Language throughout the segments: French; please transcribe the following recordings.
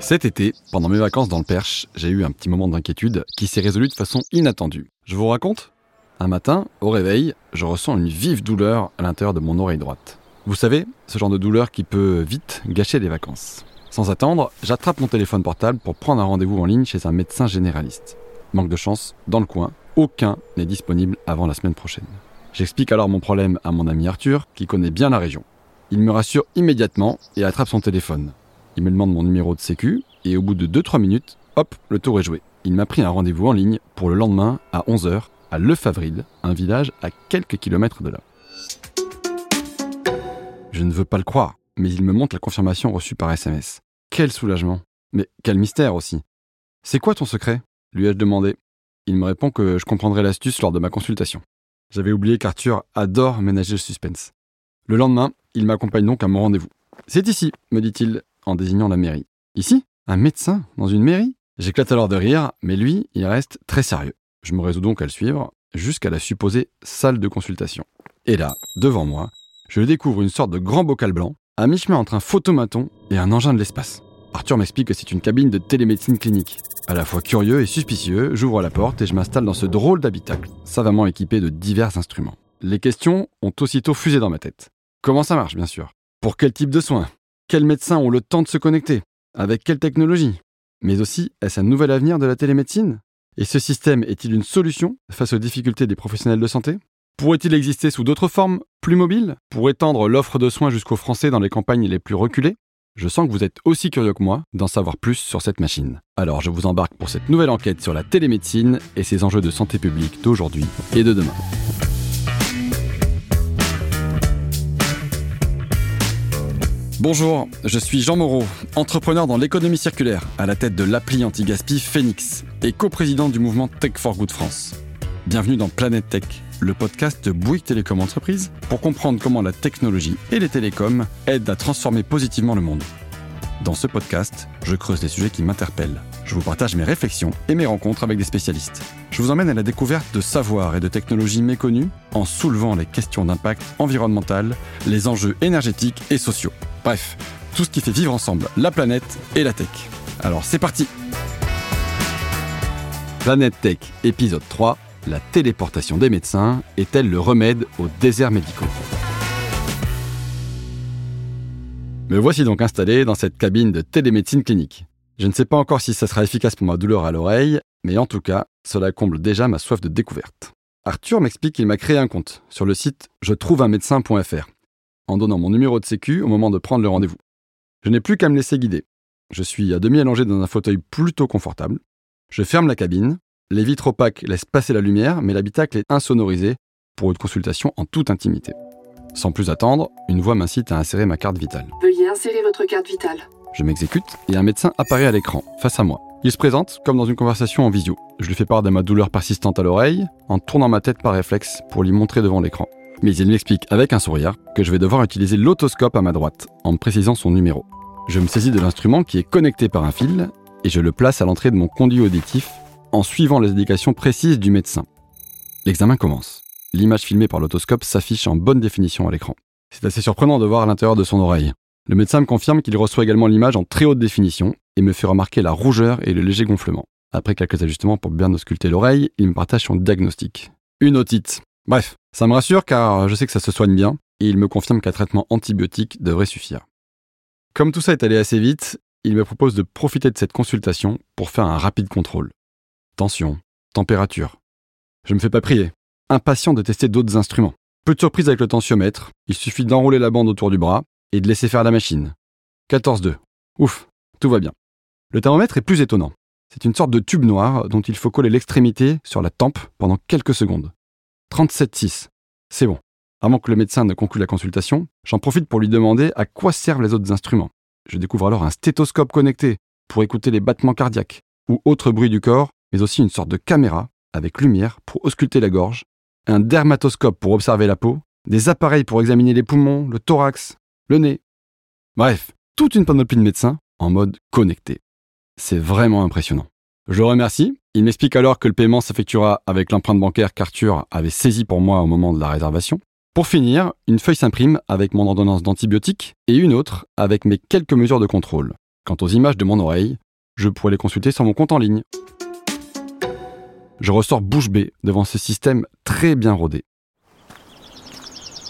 Cet été, pendant mes vacances dans le Perche, j'ai eu un petit moment d'inquiétude qui s'est résolu de façon inattendue. Je vous raconte? Un matin, au réveil, je ressens une vive douleur à l'intérieur de mon oreille droite. Vous savez, ce genre de douleur qui peut vite gâcher des vacances. Sans attendre, j'attrape mon téléphone portable pour prendre un rendez-vous en ligne chez un médecin généraliste. Manque de chance, dans le coin, aucun n'est disponible avant la semaine prochaine. J'explique alors mon problème à mon ami Arthur, qui connaît bien la région. Il me rassure immédiatement et attrape son téléphone. Il me demande mon numéro de sécu et au bout de 2-3 minutes, hop, le tour est joué. Il m'a pris un rendez-vous en ligne pour le lendemain à 11h à Lefavrile, un village à quelques kilomètres de là. Je ne veux pas le croire, mais il me montre la confirmation reçue par SMS. Quel soulagement Mais quel mystère aussi C'est quoi ton secret? lui ai-je demandé. Il me répond que je comprendrai l'astuce lors de ma consultation. J'avais oublié qu'Arthur adore ménager le suspense. Le lendemain, il m'accompagne donc à mon rendez-vous. C'est ici, me dit-il, en désignant la mairie. Ici Un médecin Dans une mairie? J'éclate alors de rire, mais lui, il reste très sérieux. Je me résous donc à le suivre, jusqu'à la supposée salle de consultation. Et là, devant moi, je découvre une sorte de grand bocal blanc, à mi-chemin entre un photomaton et un engin de l'espace. Arthur m'explique que c'est une cabine de télémédecine clinique. À la fois curieux et suspicieux, j'ouvre la porte et je m'installe dans ce drôle d'habitacle, savamment équipé de divers instruments. Les questions ont aussitôt fusé dans ma tête. Comment ça marche, bien sûr? Pour quel type de soins? Quels médecins ont le temps de se connecter? Avec quelle technologie? Mais aussi, est-ce un nouvel avenir de la télémédecine? Et ce système est-il une solution face aux difficultés des professionnels de santé? Pourrait-il exister sous d'autres formes, plus mobiles, pour étendre l'offre de soins jusqu'aux Français dans les campagnes les plus reculées? Je sens que vous êtes aussi curieux que moi d'en savoir plus sur cette machine. Alors je vous embarque pour cette nouvelle enquête sur la télémédecine et ses enjeux de santé publique d'aujourd'hui et de demain. Bonjour, je suis Jean Moreau, entrepreneur dans l'économie circulaire, à la tête de l'appli anti-gaspi Phoenix et coprésident du mouvement Tech for Good France. Bienvenue dans Planète Tech, le podcast de Bouygues Télécom Entreprise pour comprendre comment la technologie et les télécoms aident à transformer positivement le monde. Dans ce podcast, je creuse des sujets qui m'interpellent. Je vous partage mes réflexions et mes rencontres avec des spécialistes. Je vous emmène à la découverte de savoirs et de technologies méconnues en soulevant les questions d'impact environnemental, les enjeux énergétiques et sociaux. Bref, tout ce qui fait vivre ensemble la planète et la tech. Alors c'est parti Planète Tech, épisode 3, la téléportation des médecins est-elle le remède aux déserts médicaux? Me voici donc installé dans cette cabine de télémédecine clinique. Je ne sais pas encore si ça sera efficace pour ma douleur à l'oreille, mais en tout cas, cela comble déjà ma soif de découverte. Arthur m'explique qu'il m'a créé un compte sur le site je trouve un médecin.fr en donnant mon numéro de sécu au moment de prendre le rendez-vous. Je n'ai plus qu'à me laisser guider. Je suis à demi allongé dans un fauteuil plutôt confortable. Je ferme la cabine. Les vitres opaques laissent passer la lumière, mais l'habitacle est insonorisé pour une consultation en toute intimité. Sans plus attendre, une voix m'incite à insérer ma carte vitale. Veuillez insérer votre carte vitale. Je m'exécute et un médecin apparaît à l'écran, face à moi. Il se présente comme dans une conversation en visio. Je lui fais part de ma douleur persistante à l'oreille, en tournant ma tête par réflexe pour lui montrer devant l'écran. Mais il m'explique avec un sourire que je vais devoir utiliser l'autoscope à ma droite, en précisant son numéro. Je me saisis de l'instrument qui est connecté par un fil et je le place à l'entrée de mon conduit auditif en suivant les indications précises du médecin. L'examen commence. L'image filmée par l'autoscope s'affiche en bonne définition à l'écran. C'est assez surprenant de voir l'intérieur de son oreille. Le médecin me confirme qu'il reçoit également l'image en très haute définition et me fait remarquer la rougeur et le léger gonflement. Après quelques ajustements pour bien ausculter l'oreille, il me partage son diagnostic. Une otite. Bref, ça me rassure car je sais que ça se soigne bien et il me confirme qu'un traitement antibiotique devrait suffire. Comme tout ça est allé assez vite, il me propose de profiter de cette consultation pour faire un rapide contrôle. Tension, température. Je me fais pas prier impatient de tester d'autres instruments. Peu de surprise avec le tensiomètre, il suffit d'enrouler la bande autour du bras et de laisser faire la machine. 14,2. Ouf, tout va bien. Le thermomètre est plus étonnant. C'est une sorte de tube noir dont il faut coller l'extrémité sur la tempe pendant quelques secondes. 37,6. C'est bon. Avant que le médecin ne conclue la consultation, j'en profite pour lui demander à quoi servent les autres instruments. Je découvre alors un stéthoscope connecté pour écouter les battements cardiaques ou autres bruits du corps, mais aussi une sorte de caméra avec lumière pour ausculter la gorge un dermatoscope pour observer la peau, des appareils pour examiner les poumons, le thorax, le nez. Bref, toute une panoplie de médecins en mode connecté. C'est vraiment impressionnant. Je remercie. Il m'explique alors que le paiement s'effectuera avec l'empreinte bancaire qu'Arthur avait saisie pour moi au moment de la réservation. Pour finir, une feuille s'imprime avec mon ordonnance d'antibiotiques et une autre avec mes quelques mesures de contrôle. Quant aux images de mon oreille, je pourrais les consulter sur mon compte en ligne. Je ressors bouche bée devant ce système très bien rodé.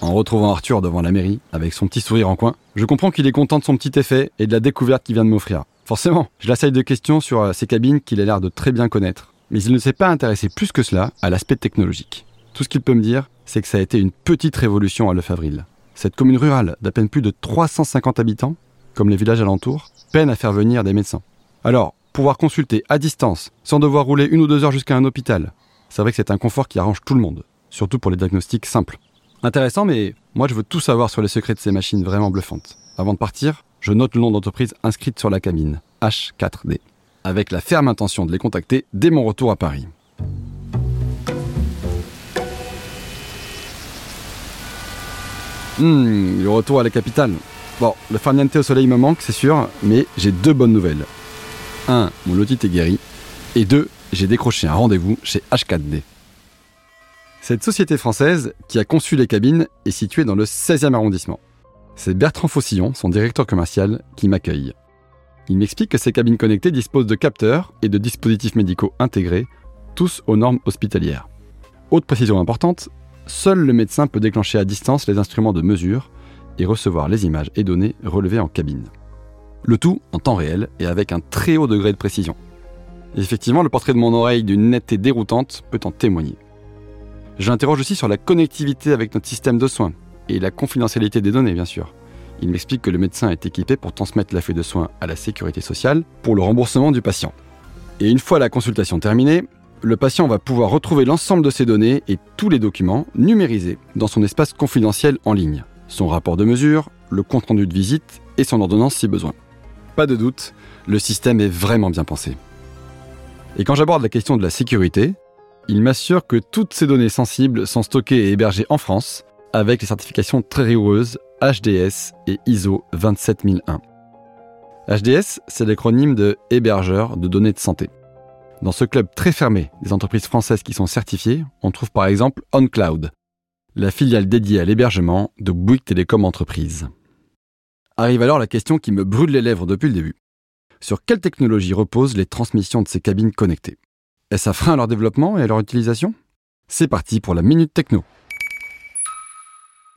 En retrouvant Arthur devant la mairie, avec son petit sourire en coin, je comprends qu'il est content de son petit effet et de la découverte qu'il vient de m'offrir. Forcément, je l'assaille de questions sur euh, ces cabines qu'il a l'air de très bien connaître. Mais il ne s'est pas intéressé plus que cela à l'aspect technologique. Tout ce qu'il peut me dire, c'est que ça a été une petite révolution à Lefebvril. Cette commune rurale d'à peine plus de 350 habitants, comme les villages alentours, peine à faire venir des médecins. Alors, pouvoir consulter à distance, sans devoir rouler une ou deux heures jusqu'à un hôpital, c'est vrai que c'est un confort qui arrange tout le monde, surtout pour les diagnostics simples. Intéressant, mais moi je veux tout savoir sur les secrets de ces machines vraiment bluffantes. Avant de partir, je note le nom d'entreprise inscrite sur la cabine, H4D, avec la ferme intention de les contacter dès mon retour à Paris. Hmm, le retour à la capitale. Bon, le farniente au soleil me manque, c'est sûr, mais j'ai deux bonnes nouvelles. Un, mon lotite est guéri. Et deux, j'ai décroché un rendez-vous chez H4D. Cette société française, qui a conçu les cabines, est située dans le 16e arrondissement. C'est Bertrand Faucillon, son directeur commercial, qui m'accueille. Il m'explique que ces cabines connectées disposent de capteurs et de dispositifs médicaux intégrés, tous aux normes hospitalières. Autre précision importante, seul le médecin peut déclencher à distance les instruments de mesure et recevoir les images et données relevées en cabine. Le tout en temps réel et avec un très haut degré de précision. effectivement, le portrait de mon oreille d'une netteté déroutante peut en témoigner. J'interroge aussi sur la connectivité avec notre système de soins et la confidentialité des données, bien sûr. Il m'explique que le médecin est équipé pour transmettre la de soins à la sécurité sociale pour le remboursement du patient. Et une fois la consultation terminée, le patient va pouvoir retrouver l'ensemble de ses données et tous les documents numérisés dans son espace confidentiel en ligne. Son rapport de mesure, le compte-rendu de visite et son ordonnance si besoin. Pas de doute, le système est vraiment bien pensé. Et quand j'aborde la question de la sécurité, il m'assure que toutes ces données sensibles sont stockées et hébergées en France avec les certifications très rigoureuses HDS et ISO 27001. HDS, c'est l'acronyme de hébergeur de données de santé. Dans ce club très fermé des entreprises françaises qui sont certifiées, on trouve par exemple OnCloud, la filiale dédiée à l'hébergement de Bouygues Télécom Entreprises. Arrive alors la question qui me brûle les lèvres depuis le début. Sur quelle technologie reposent les transmissions de ces cabines connectées? Est-ce un frein à leur développement et à leur utilisation? C'est parti pour la Minute Techno.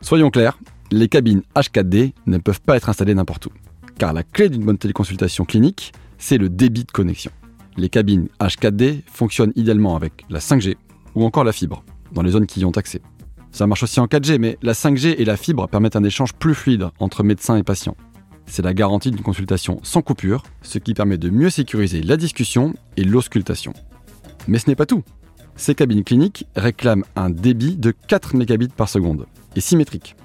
Soyons clairs, les cabines H4D ne peuvent pas être installées n'importe où. Car la clé d'une bonne téléconsultation clinique, c'est le débit de connexion. Les cabines H4D fonctionnent idéalement avec la 5G ou encore la fibre, dans les zones qui y ont accès. Ça marche aussi en 4G, mais la 5G et la fibre permettent un échange plus fluide entre médecins et patients. C'est la garantie d'une consultation sans coupure, ce qui permet de mieux sécuriser la discussion et l'auscultation. Mais ce n'est pas tout. Ces cabines cliniques réclament un débit de 4 mégabits par seconde, et symétrique.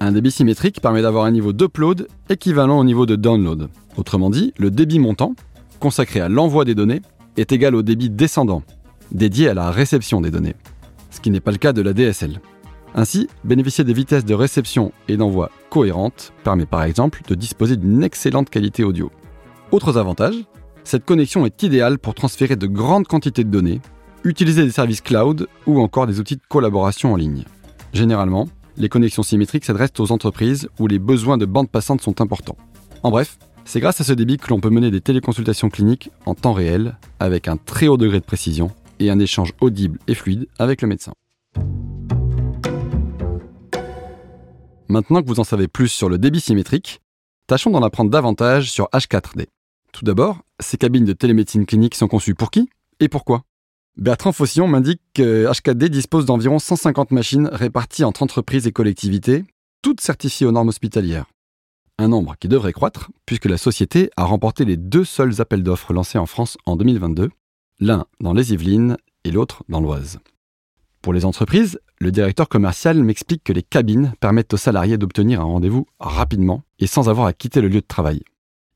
Un débit symétrique permet d'avoir un niveau d'upload équivalent au niveau de download. Autrement dit, le débit montant, consacré à l'envoi des données, est égal au débit descendant, dédié à la réception des données, ce qui n'est pas le cas de la DSL. Ainsi, bénéficier des vitesses de réception et d'envoi cohérentes permet par exemple de disposer d'une excellente qualité audio. Autres avantages, cette connexion est idéale pour transférer de grandes quantités de données, utiliser des services cloud ou encore des outils de collaboration en ligne. Généralement, les connexions symétriques s'adressent aux entreprises où les besoins de bande passante sont importants. En bref, c'est grâce à ce débit que l'on peut mener des téléconsultations cliniques en temps réel, avec un très haut degré de précision et un échange audible et fluide avec le médecin. Maintenant que vous en savez plus sur le débit symétrique, tâchons d'en apprendre davantage sur H4D. Tout d'abord, ces cabines de télémédecine clinique sont conçues pour qui et pourquoi? Bertrand Faucillon m'indique que HKD dispose d'environ 150 machines réparties entre entreprises et collectivités, toutes certifiées aux normes hospitalières. Un nombre qui devrait croître, puisque la société a remporté les deux seuls appels d'offres lancés en France en 2022, l'un dans les Yvelines et l'autre dans l'Oise. Pour les entreprises, le directeur commercial m'explique que les cabines permettent aux salariés d'obtenir un rendez-vous rapidement et sans avoir à quitter le lieu de travail.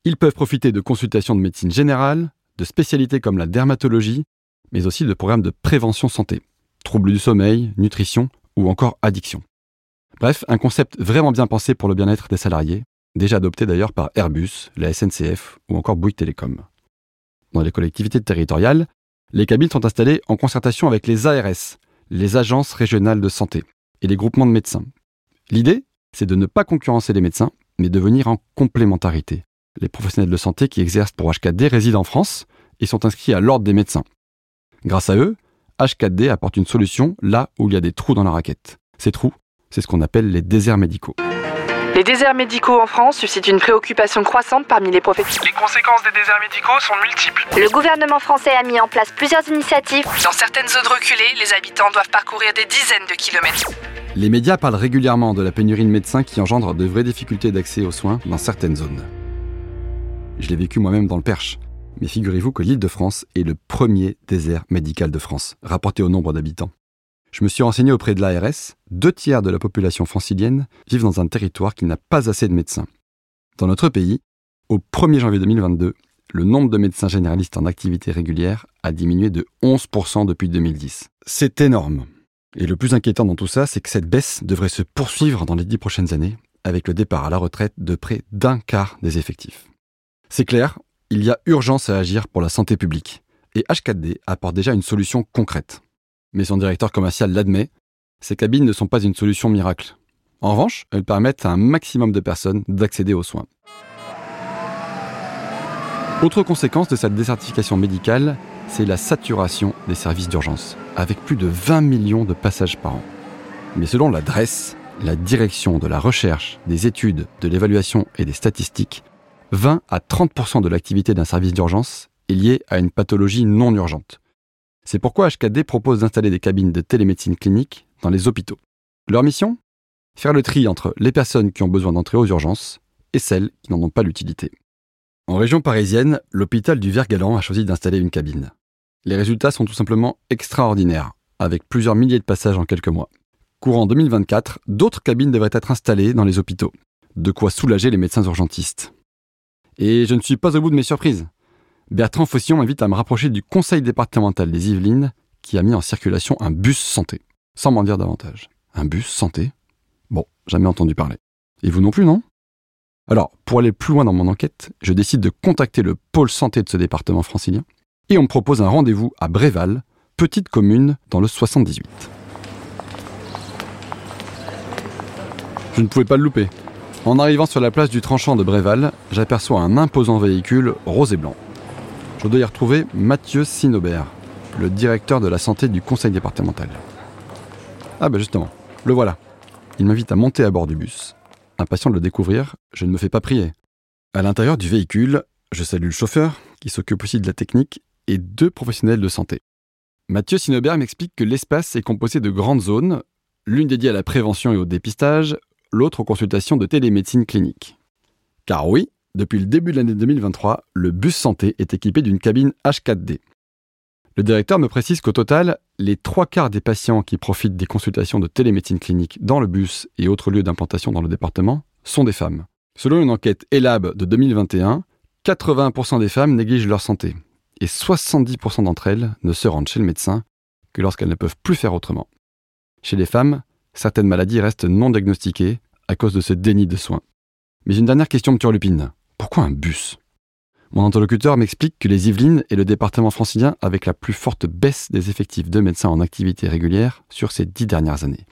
Ils peuvent profiter de consultations de médecine générale, de spécialités comme la dermatologie, mais aussi de programmes de prévention santé, troubles du sommeil, nutrition ou encore addiction. Bref, un concept vraiment bien pensé pour le bien-être des salariés, déjà adopté d'ailleurs par Airbus, la SNCF ou encore Bouygues Télécom. Dans les collectivités territoriales, les cabines sont installées en concertation avec les ARS, les agences régionales de santé, et les groupements de médecins. L'idée, c'est de ne pas concurrencer les médecins, mais de venir en complémentarité, les professionnels de santé qui exercent pour H4D résident en France et sont inscrits à l'ordre des médecins. Grâce à eux, H4D apporte une solution là où il y a des trous dans la raquette. Ces trous, c'est ce qu'on appelle les déserts médicaux. Les déserts médicaux en France suscitent une préoccupation croissante parmi les professionnels. Les conséquences des déserts médicaux sont multiples. Le gouvernement français a mis en place plusieurs initiatives. Dans certaines zones reculées, les habitants doivent parcourir des dizaines de kilomètres. Les médias parlent régulièrement de la pénurie de médecins qui engendre de vraies difficultés d'accès aux soins dans certaines zones. Je l'ai vécu moi-même dans le Perche. Mais figurez-vous que l'île de France est le premier désert médical de France, rapporté au nombre d'habitants. Je me suis renseigné auprès de l'ARS, deux tiers de la population francilienne vivent dans un territoire qui n'a pas assez de médecins. Dans notre pays, au 1er janvier 2022, le nombre de médecins généralistes en activité régulière a diminué de 11% depuis 2010. C'est énorme. Et le plus inquiétant dans tout ça, c'est que cette baisse devrait se poursuivre dans les dix prochaines années, avec le départ à la retraite de près d'un quart des effectifs. C'est clair, il y a urgence à agir pour la santé publique, et H4D apporte déjà une solution concrète. Mais son directeur commercial l'admet, ces cabines ne sont pas une solution miracle. En revanche, elles permettent à un maximum de personnes d'accéder aux soins. Autre conséquence de cette désertification médicale, c'est la saturation des services d'urgence, avec plus de 20 millions de passages par an. Mais selon l'adresse, la direction de la recherche, des études, de l'évaluation et des statistiques, 20 à 30% de l'activité d'un service d'urgence est liée à une pathologie non urgente. C'est pourquoi HKD propose d'installer des cabines de télémédecine clinique dans les hôpitaux. Leur mission? Faire le tri entre les personnes qui ont besoin d'entrer aux urgences et celles qui n'en ont pas l'utilité. En région parisienne, l'hôpital du Vergalan a choisi d'installer une cabine. Les résultats sont tout simplement extraordinaires, avec plusieurs milliers de passages en quelques mois. Courant 2024, d'autres cabines devraient être installées dans les hôpitaux, de quoi soulager les médecins urgentistes. Et je ne suis pas au bout de mes surprises. Bertrand Faucillon m'invite à me rapprocher du conseil départemental des Yvelines qui a mis en circulation un bus santé. Sans m'en dire davantage. Un bus santé? Bon, jamais entendu parler. Et vous non plus, non? Alors, pour aller plus loin dans mon enquête, je décide de contacter le pôle santé de ce département francilien et on me propose un rendez-vous à Bréval, petite commune dans le 78. Je ne pouvais pas le louper. En arrivant sur la place du tranchant de Bréval, j'aperçois un imposant véhicule rose et blanc. Je dois y retrouver Mathieu Sinobert, le directeur de la santé du conseil départemental. Ah ben justement, le voilà. Il m'invite à monter à bord du bus. Impatient de le découvrir, je ne me fais pas prier. À l'intérieur du véhicule, je salue le chauffeur, qui s'occupe aussi de la technique, et deux professionnels de santé. Mathieu Sinobert m'explique que l'espace est composé de grandes zones, l'une dédiée à la prévention et au dépistage, l'autre aux consultations de télémédecine clinique. Car oui, depuis le début de l'année 2023, le bus santé est équipé d'une cabine H4D. Le directeur me précise qu'au total, les trois quarts des patients qui profitent des consultations de télémédecine clinique dans le bus et autres lieux d'implantation dans le département sont des femmes. Selon une enquête ELAB de 2021, 80% des femmes négligent leur santé et 70% d'entre elles ne se rendent chez le médecin que lorsqu'elles ne peuvent plus faire autrement. Chez les femmes, certaines maladies restent non diagnostiquées à cause de ce déni de soins. Mais une dernière question me turlupine. Pourquoi un bus? Mon interlocuteur m'explique que les Yvelines est le département francilien avec la plus forte baisse des effectifs de médecins en activité régulière sur ces dix dernières années.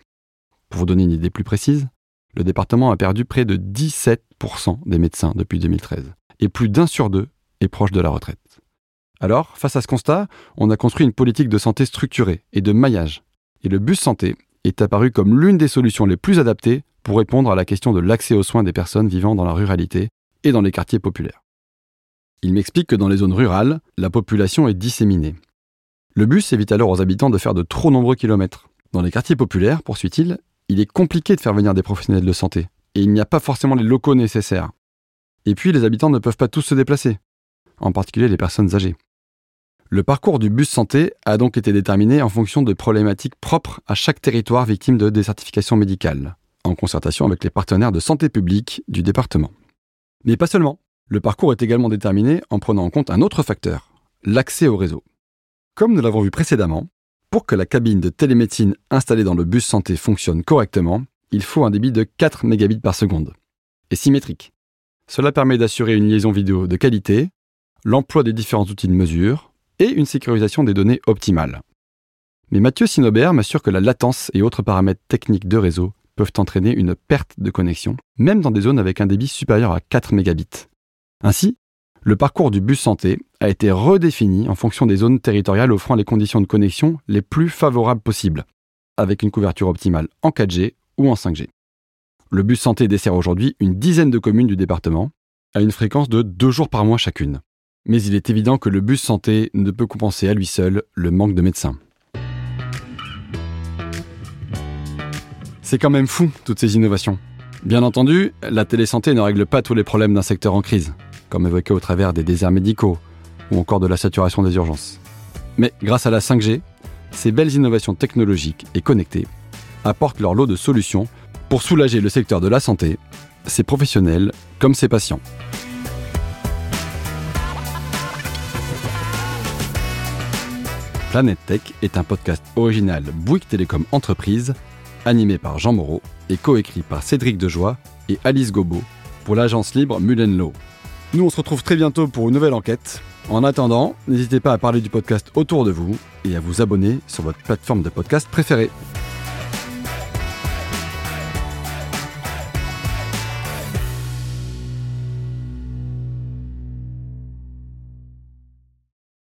Pour vous donner une idée plus précise, le département a perdu près de 17% des médecins depuis 2013, et plus d'un sur deux est proche de la retraite. Alors, face à ce constat, on a construit une politique de santé structurée et de maillage. Et le bus santé est apparu comme l'une des solutions les plus adaptées pour répondre à la question de l'accès aux soins des personnes vivant dans la ruralité et dans les quartiers populaires. Il m'explique que dans les zones rurales, la population est disséminée. Le bus évite alors aux habitants de faire de trop nombreux kilomètres. Dans les quartiers populaires, poursuit-il, il est compliqué de faire venir des professionnels de santé, et il n'y a pas forcément les locaux nécessaires. Et puis les habitants ne peuvent pas tous se déplacer, en particulier les personnes âgées. Le parcours du bus santé a donc été déterminé en fonction de problématiques propres à chaque territoire victime de désertification médicale, en concertation avec les partenaires de santé publique du département. Mais pas seulement. Le parcours est également déterminé en prenant en compte un autre facteur, l'accès au réseau. Comme nous l'avons vu précédemment, pour que la cabine de télémédecine installée dans le bus santé fonctionne correctement, il faut un débit de 4 mégabits par seconde, et symétrique. Cela permet d'assurer une liaison vidéo de qualité, l'emploi des différents outils de mesure, et une sécurisation des données optimale. Mais Mathieu Sinobert m'assure que la latence et autres paramètres techniques de réseau peuvent entraîner une perte de connexion, même dans des zones avec un débit supérieur à 4 mégabits. Ainsi, le parcours du bus santé a été redéfini en fonction des zones territoriales offrant les conditions de connexion les plus favorables possibles, avec une couverture optimale en 4G ou en 5G. Le bus santé dessert aujourd'hui une dizaine de communes du département, à une fréquence de deux jours par mois chacune. Mais il est évident que le bus santé ne peut compenser à lui seul le manque de médecins. C'est quand même fou, toutes ces innovations. Bien entendu, la télésanté ne règle pas tous les problèmes d'un secteur en crise, comme évoqué au travers des déserts médicaux ou encore de la saturation des urgences. Mais grâce à la 5G, ces belles innovations technologiques et connectées apportent leur lot de solutions pour soulager le secteur de la santé, ses professionnels comme ses patients. Planète Tech est un podcast original Bouygues Télécom Entreprise, animé par Jean Moreau et coécrit par Cédric Dejoie et Alice Gobo pour l'agence libre Mullenlow. Nous, on se retrouve très bientôt pour une nouvelle enquête. En attendant, n'hésitez pas à parler du podcast autour de vous et à vous abonner sur votre plateforme de podcast préférée.